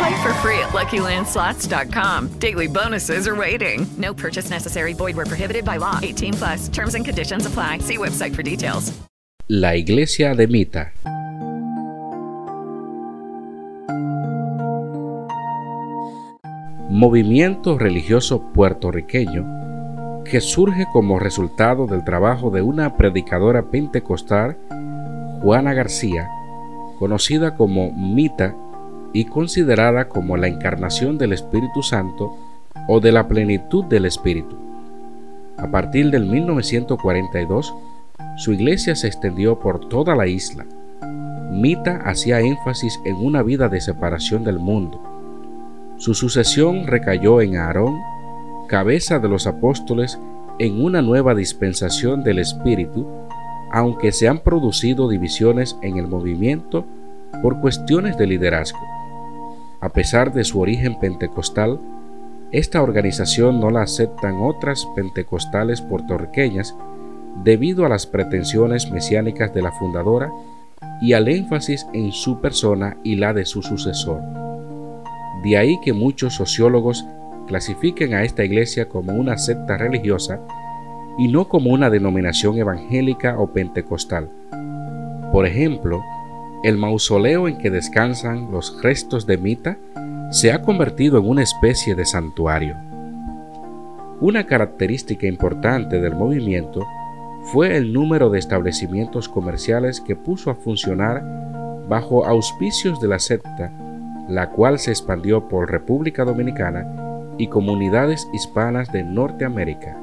Play for free at LuckyLandSlots.com. Daily bonuses are waiting. No purchase necessary. Void where prohibited by law. 18 plus. Terms and conditions apply. See website for details. La Iglesia de Mita. Movimiento religioso puertorriqueño que surge como resultado del trabajo de una predicadora pentecostal, Juana García, conocida como Mita y considerada como la encarnación del Espíritu Santo o de la plenitud del Espíritu. A partir del 1942, su iglesia se extendió por toda la isla. Mita hacía énfasis en una vida de separación del mundo. Su sucesión recayó en Aarón, cabeza de los apóstoles, en una nueva dispensación del Espíritu, aunque se han producido divisiones en el movimiento por cuestiones de liderazgo. A pesar de su origen pentecostal, esta organización no la aceptan otras pentecostales puertorriqueñas debido a las pretensiones mesiánicas de la fundadora y al énfasis en su persona y la de su sucesor. De ahí que muchos sociólogos clasifiquen a esta iglesia como una secta religiosa y no como una denominación evangélica o pentecostal. Por ejemplo, el mausoleo en que descansan los restos de Mita se ha convertido en una especie de santuario. Una característica importante del movimiento fue el número de establecimientos comerciales que puso a funcionar bajo auspicios de la secta, la cual se expandió por República Dominicana y comunidades hispanas de Norteamérica.